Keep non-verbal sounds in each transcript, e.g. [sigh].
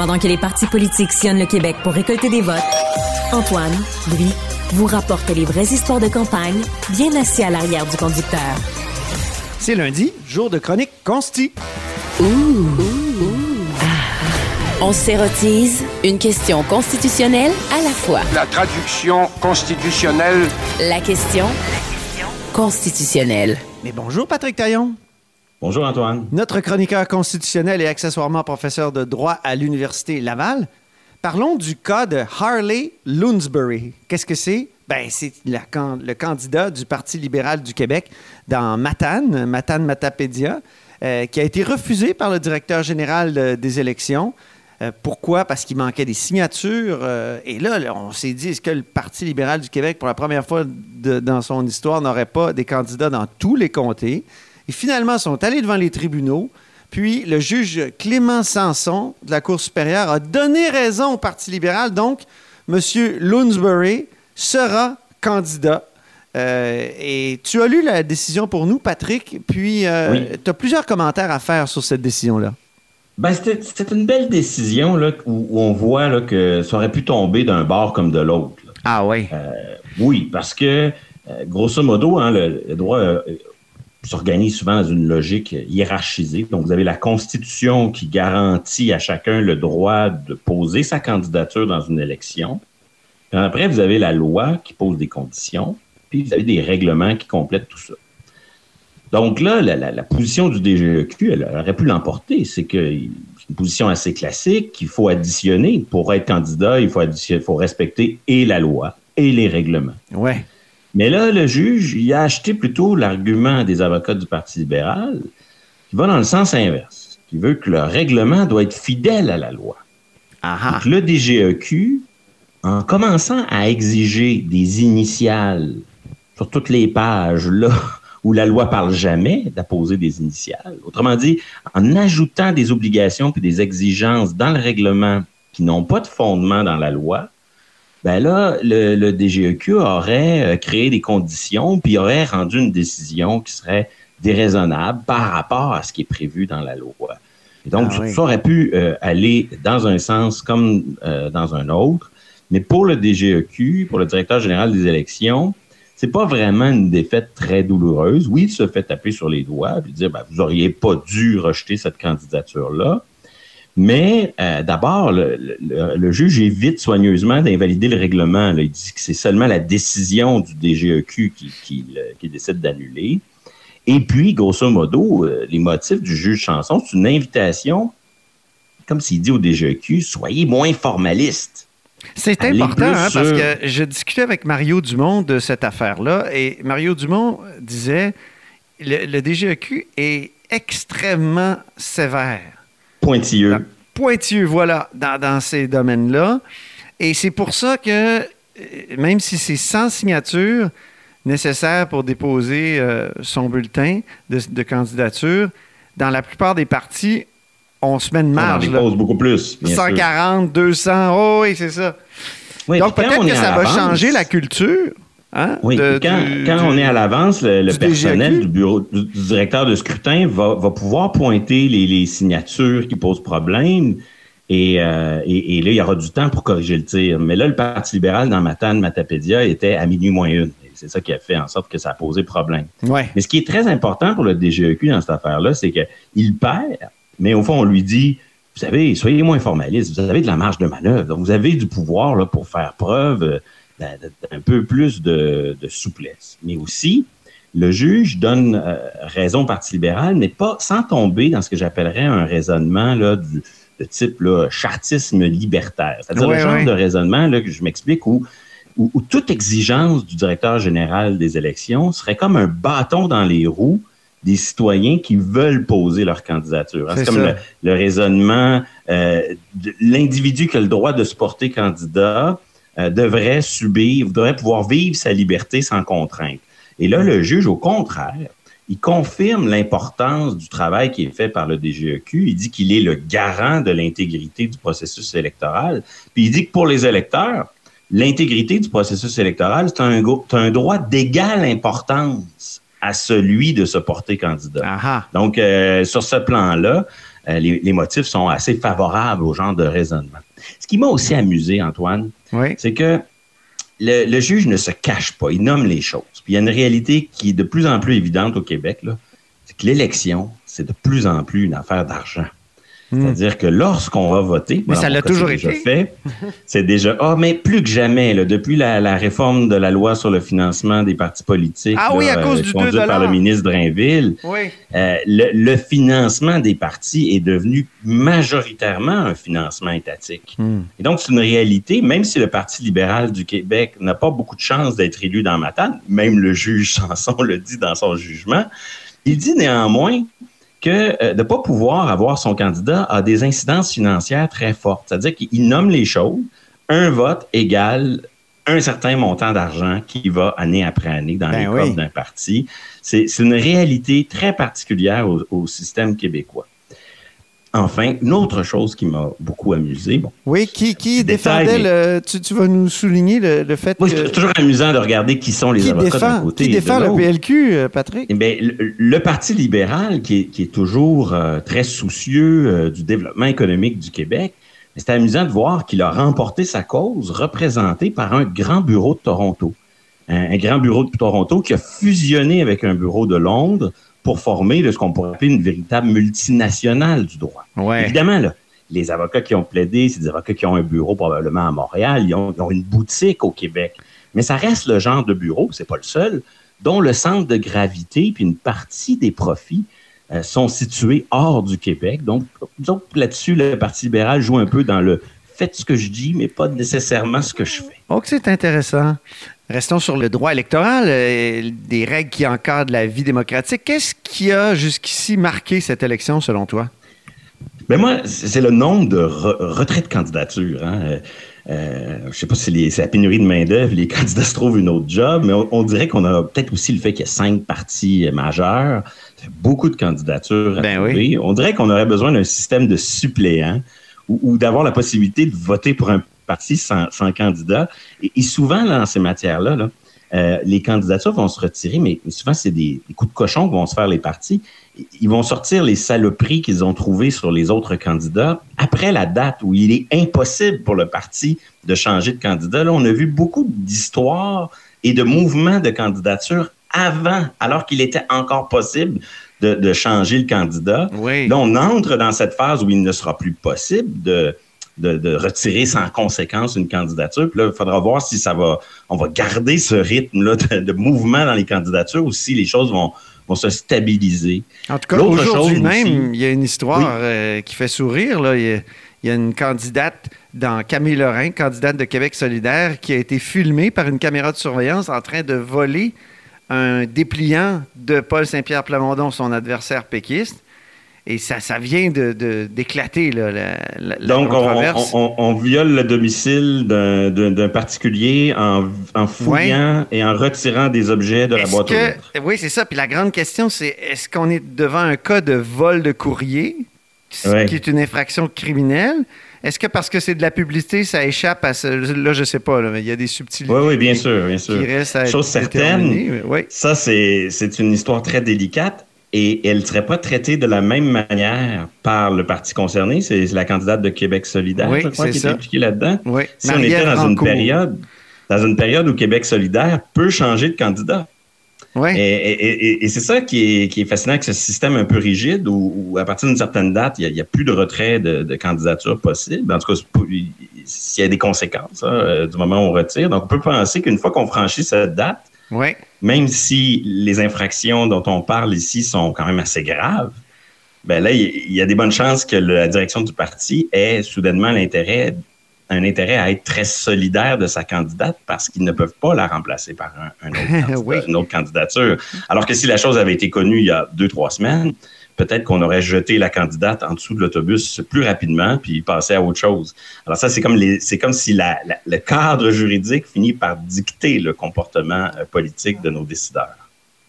Pendant que les partis politiques sillonnent le Québec pour récolter des votes, Antoine, lui, vous rapporte les vraies histoires de campagne, bien assis à l'arrière du conducteur. C'est lundi, jour de chronique consti. On s'érotise une question constitutionnelle à la fois. La traduction constitutionnelle. La question constitutionnelle. Mais bonjour Patrick Taillon. Bonjour Antoine. Notre chroniqueur constitutionnel et accessoirement professeur de droit à l'Université Laval. Parlons du cas de Harley Loonsbury. Qu'est-ce que c'est? Ben, c'est le candidat du Parti libéral du Québec dans Matane, Matane Matapédia, euh, qui a été refusé par le directeur général euh, des élections. Euh, pourquoi? Parce qu'il manquait des signatures. et là, on s'est dit, est-ce que le Parti libéral du Québec, pour la première fois dans son histoire, n'aurait pas des candidats dans tous les comtés? Et finalement, ils sont allés devant les tribunaux. Puis le juge Clément Sanson de la Cour supérieure a donné raison au Parti libéral. Donc, M. Loonsbury sera candidat. Euh, et tu as lu la décision pour nous, Patrick, puis euh, Oui. tu as plusieurs commentaires à faire sur cette décision-là. Ben, c'était c'était une belle décision là, où, où on voit là, que ça aurait pu tomber d'un bord comme de l'autre. Ah oui. Oui, parce que, euh, grosso modo, hein, le, le droit euh, s'organise souvent dans une logique hiérarchisée. Donc, vous avez la Constitution qui garantit à chacun le droit de poser sa candidature dans une élection. Puis après, vous avez la loi qui pose des conditions, puis vous avez des règlements qui complètent tout ça. Donc là, la, la- position du DGEQ, elle aurait pu l'emporter. C'est que une position assez classique qu'il faut additionner. Pour être candidat, il faut, faut respecter et la loi et les règlements. Ouais. Mais là, le juge, il a acheté plutôt l'argument des avocats du Parti libéral qui va dans le sens inverse, qui veut que le règlement doit être fidèle à la loi. Ah ah. Donc, le DGEQ, en commençant à exiger des initiales sur toutes les pages là [laughs] où la loi parle jamais d'apposer des initiales, autrement dit, en ajoutant des obligations puis des exigences dans le règlement qui n'ont pas de fondement dans la loi, ben là, le, le DGEQ aurait euh, créé des conditions puis aurait rendu une décision qui serait déraisonnable par rapport à ce qui est prévu dans la loi. Et donc, Ah ça- oui. ça aurait pu euh, aller dans un sens comme euh, dans un autre. Mais pour le DGEQ, pour le directeur général des élections, c'est pas vraiment une défaite très douloureuse. Oui, il se fait taper sur les doigts puis dire ben, vous auriez pas dû rejeter cette candidature-là. Mais euh, d'abord, le, le- le juge évite soigneusement d'invalider le règlement. là. Il dit que c'est seulement la décision du DGEQ qui, qui, le- qui décide d'annuler. Et puis, grosso modo, euh, les motifs du juge Chanson, c'est une invitation, comme s'il dit au DGEQ, soyez moins formaliste. C'est important hein, parce que je discutais avec Mario Dumont de cette affaire-là et Mario Dumont disait le, le DGEQ est extrêmement sévère. Pointilleux. pointilleux, voilà, dans, dans ces domaines-là. Et c'est pour ça que, euh, même si c'est sans signature nécessaire pour déposer euh, son bulletin de, de candidature, dans la plupart des partis, on se met On en marge. dépose beaucoup plus. bien sûr. 140, 200, oh oui, c'est ça. Oui, Donc peut-être on que ça va changer la culture. Hein, Oui, de- quand, du- quand du- on est à l'avance, le, le du personnel du bureau du, du directeur de scrutin va, va pouvoir pointer les, les signatures qui posent problème. Et, euh, et, et là, il y aura du temps pour corriger le tir. Mais là, le Parti libéral dans Matane, Matapédia était à minuit moins une. C'est ça qui a fait en sorte que ça a posé problème. Ouais. Mais ce qui est très important pour le DGEQ dans cette affaire-là, c'est qu'il perd, mais au fond, on lui dit vous savez, soyez moins formaliste, vous avez de la marge de manœuvre, vous avez du pouvoir là, pour faire preuve d'un peu plus de, souplesse. Mais aussi, le juge donne euh, raison au Parti libéral, mais pas sans tomber dans ce que j'appellerais un raisonnement là, du, de type là, chartisme libertaire. C'est-à-dire le genre de raisonnement là, que je m'explique où, où, toute exigence du directeur général des élections serait comme un bâton dans les roues des citoyens qui veulent poser leur candidature. C'est comme le, raisonnement, euh, l'individu qui a le droit de se porter candidat euh, devrait subir, devrait pouvoir vivre sa liberté sans contrainte. Et là, le juge, au contraire, il confirme l'importance du travail qui est fait par le DGEQ. Il dit qu'il est le garant de l'intégrité du processus électoral. Puis il dit que pour les électeurs, l'intégrité du processus électoral, c'est un, un droit d'égale importance à celui de se porter candidat. Donc, euh, sur ce plan-là, euh, les, motifs sont assez favorables au genre de raisonnement. Ce qui m'a aussi amusé, Antoine, c'est que le, juge ne se cache pas, il nomme les choses. Puis il y a une réalité qui est de plus en plus évidente au Québec, c'est que l'élection, c'est de plus en plus une affaire d'argent. Hmm. C'est-à-dire que lorsqu'on va voter, mais ça l'a toujours été fait, c'est déjà ah mais plus que jamais là, depuis la, réforme de la loi sur le financement des partis politiques ah, oui, à cause euh, par le ministre Drainville, oui. euh, le, financement des partis est devenu majoritairement un financement étatique. Hmm. Et donc c'est une réalité, même si le Parti libéral du Québec n'a pas beaucoup de chances d'être élu dans Matane, même le juge Sanson [laughs] le dit dans son jugement, il dit néanmoins que euh, de ne pas pouvoir avoir son candidat a des incidences financières très fortes. C'est-à-dire qu'il nomme les choses. Un vote égale un certain montant d'argent qui va année après année dans ben les coffres d'un parti. C'est une réalité très particulière au système québécois. Enfin, une autre chose qui m'a beaucoup amusé. oui, qui, qui défendait le. Tu, vas nous souligner le, fait que. c'est toujours amusant de regarder qui sont les avocats d'un côté. Qui défend le PLQ, euh, Patrick? Eh bien, le, Parti libéral, qui est, toujours euh, très soucieux euh, du développement économique du Québec, c'est amusant de voir qu'il a remporté sa cause représentée par un grand bureau de Toronto. un grand bureau de Toronto qui a fusionné avec un bureau de Londres pour former de ce qu'on pourrait appeler une véritable multinationale du droit. Évidemment, les avocats qui ont plaidé, c'est des avocats qui ont un bureau probablement à Montréal, ils ont, une boutique au Québec. Mais ça reste le genre de bureau, c'est pas le seul, dont le centre de gravité puis une partie des profits euh, sont situés hors du Québec. Donc, là-dessus, le Parti libéral joue un peu dans le faites ce que je dis, mais pas nécessairement ce que je fais. Oh, c'est intéressant. Restons sur le droit électoral, euh, des règles qui encadrent la vie démocratique. Qu'est-ce qui a jusqu'ici marqué cette élection, selon toi? Ben moi, c'est le nombre de retraits de candidatures. Hein. Euh, euh, je ne sais pas si c'est la pénurie de main-d'œuvre, les [laughs] candidats se trouvent une autre job, mais on, dirait qu'on a peut-être aussi le fait qu'il y a cinq partis majeurs. beaucoup de candidatures ben Oui. On dirait qu'on aurait besoin d'un système de suppléants ou d'avoir la possibilité de voter pour un parti sans, candidat. Et, souvent, dans ces matières-là, euh, les candidatures vont se retirer, mais souvent, c'est des, coups de cochon que vont se faire les partis. Ils vont sortir les saloperies qu'ils ont trouvées sur les autres candidats après la date où il est impossible pour le parti de changer de candidat. Là, on a vu beaucoup d'histoires et de mouvements de candidature avant, alors qu'il était encore possible de, changer le candidat. Là, on entre dans cette phase où il ne sera plus possible de, de, retirer sans conséquence une candidature. Puis là, il faudra voir si ça va, on va garder ce rythme-là de, mouvement dans les candidatures ou si les choses vont, vont se stabiliser. En tout cas, aujourd'hui même, il y a une histoire euh, qui fait sourire. Là. Il, y a, une candidate dans Camille Lorrain, candidate de Québec solidaire, qui a été filmée par une caméra de surveillance en train de voler un dépliant de Paul Saint-Pierre Plamondon, son adversaire péquiste. Et ça, ça vient d'éclater, de, la, la, Donc, on, viole le domicile d'un particulier en, fouillant et en retirant des objets de la boîte aux lettres. Oui, c'est ça. Puis la grande question, c'est est-ce qu'on est devant un cas de vol de courrier, qui est une infraction criminelle? Est-ce que parce que c'est de la publicité, ça échappe à ce. Là, je sais pas, mais il y a des subtilités. Oui, oui, bien sûr, bien sûr. Chose certaine, ça, c'est une histoire très délicate et elle ne serait pas traitée de la même manière par le parti concerné. C'est la candidate de Québec solidaire, je crois, qui est impliquée là-dedans. Oui. Si on était dans une période, dans une période où Québec solidaire peut changer de candidat. Ouais. Et, et- et- et c'est ça qui est, qui est fascinant avec ce système un peu rigide où, où à partir d'une certaine date, il n'y a, plus de retrait de, de candidature possible. En tout cas, s'il y a des conséquences hein, euh, du moment où on retire. Donc, on peut penser qu'une fois qu'on franchit cette date, Ouais. même si les infractions dont on parle ici sont quand même assez graves, ben là, il il y a des bonnes chances que la direction du parti ait soudainement l'intérêt, un intérêt à être très solidaire de sa candidate parce qu'ils ne peuvent pas la remplacer par un, un autre [laughs] candidat- Oui. une autre candidature. Alors que si la chose avait été connue il y a deux, trois semaines, peut-être qu'on aurait jeté la candidate en dessous de l'autobus plus rapidement puis passé à autre chose. Alors ça, c'est comme les, c'est comme si la- la- le cadre juridique finit par dicter le comportement euh, politique de nos décideurs.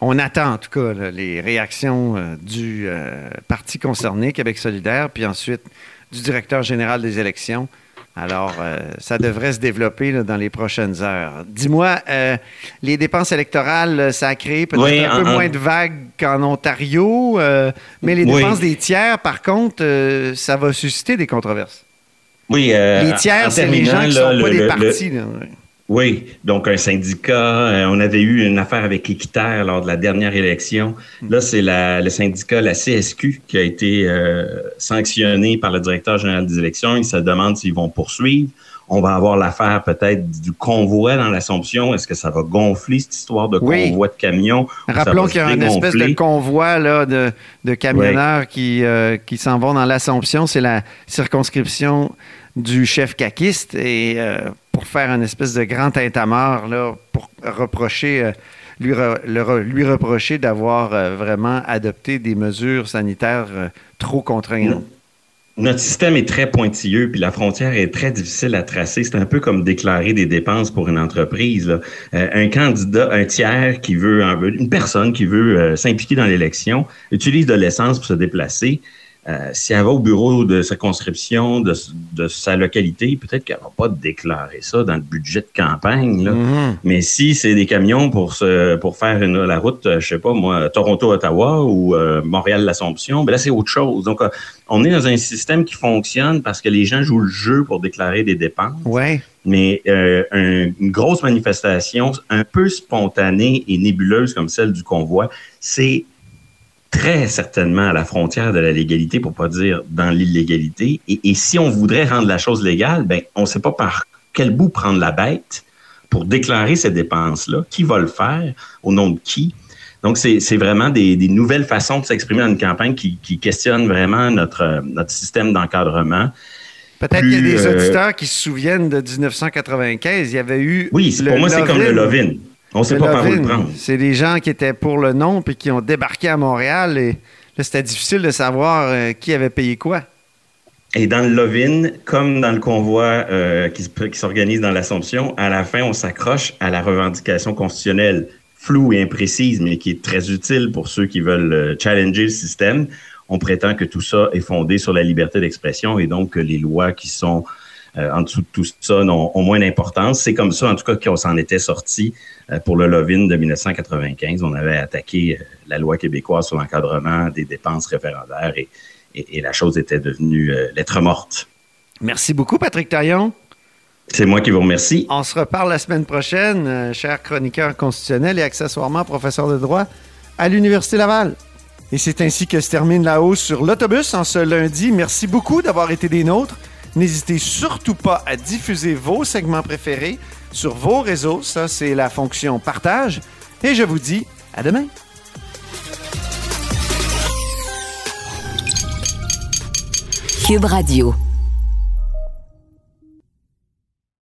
On attend en tout cas là, les réactions euh, du euh, parti concerné, Québec solidaire, puis ensuite du directeur général des élections. Alors, euh, ça devrait se développer là, dans les prochaines heures. Dis-moi, euh, les dépenses électorales, euh, ça a créé peut-être Oui, un peu moins de vagues qu'en Ontario, euh, mais les Oui. dépenses des tiers, par contre, ça va susciter des controverses. Oui, les tiers, c'est les gens qui là, sont pas le- des partis. Oui, donc un syndicat. euh, on avait eu une affaire avec Équiterre lors de la dernière élection. Là, c'est la- le syndicat, la CSQ, qui a été euh, sanctionné par le directeur général des élections. Il se demande s'ils vont poursuivre. On va avoir l'affaire peut-être du convoi dans l'Assomption. Est-ce que ça va gonfler cette histoire de Oui. convoi de camions? Rappelons qu'il y a une espèce de convoi là, de, de camionneurs qui, euh, qui s'en vont dans l'Assomption. C'est la circonscription du chef caquiste. Et euh, pour faire une espèce de grand tintamarre, là, pour reprocher, euh, lui, reprocher d'avoir euh, vraiment adopté des mesures sanitaires trop contraignantes. Notre système est très pointilleux, puis la frontière est très difficile à tracer. C'est un peu comme déclarer des dépenses pour une entreprise. un candidat, un tiers qui veut, un- une personne qui veut s'impliquer dans l'élection, utilise de l'essence pour se déplacer. Euh, si elle va au bureau de circonscription de, de sa localité, peut-être qu'elle va pas déclarer ça dans le budget de campagne. Là. Mhm. Mais si c'est des camions pour se, pour faire une- la route, euh, je sais pas moi, Toronto-Ottawa ou euh, Montréal-l'Assomption, ben là c'est autre chose. Donc euh, on est dans un système qui fonctionne parce que les gens jouent le jeu pour déclarer des dépenses. Ouais. Mais euh, un- une grosse manifestation un peu spontanée et nébuleuse comme celle du convoi, c'est très certainement à la frontière de la légalité, pour pas dire dans l'illégalité. Et, et si on voudrait rendre la chose légale, ben on ne sait pas par quel bout prendre la bête pour déclarer ces dépenses-là. Qui va le faire? Au nom de qui? Donc, c'est vraiment des, des nouvelles façons de s'exprimer dans une campagne qui, qui questionnent vraiment notre, notre système d'encadrement. Peut-être qu'il y a des euh, auditeurs qui se souviennent de 1995. Il y a eu. Oui, le pour moi, c'est comme le Lovin. On ne sait pas par où le prendre. C'est des gens qui étaient pour le nom puis qui ont débarqué à Montréal et là, c'était difficile de savoir euh, qui avait payé quoi. Et dans le Lovin, comme dans le convoi euh, qui, se- qui s'organise dans l'Assomption, à la fin, on s'accroche à la revendication constitutionnelle floue et imprécise, mais qui est très utile pour ceux qui veulent euh, challenger le système. On prétend que tout ça est fondé sur la liberté d'expression et donc que les lois qui sont en dessous de tout ça n'ont ont moins d'importance. C'est comme ça, en tout cas, qu'on s'en était sorti euh, pour le Lovin de 1995. On avait attaqué euh, la loi québécoise sur l'encadrement des dépenses référendaires et, et- et la chose était devenue euh, lettre morte. Merci beaucoup, Patrick Taillon. C'est moi qui vous remercie. On se reparle la semaine prochaine, euh, cher chroniqueur constitutionnel et accessoirement professeur de droit à l'Université Laval. Et c'est ainsi que se termine la hausse sur l'autobus en ce lundi. Merci beaucoup d'avoir été des nôtres. N'hésitez surtout pas à diffuser vos segments préférés sur vos réseaux. Ça, c'est la fonction partage. Et je vous dis à demain. Cube Radio.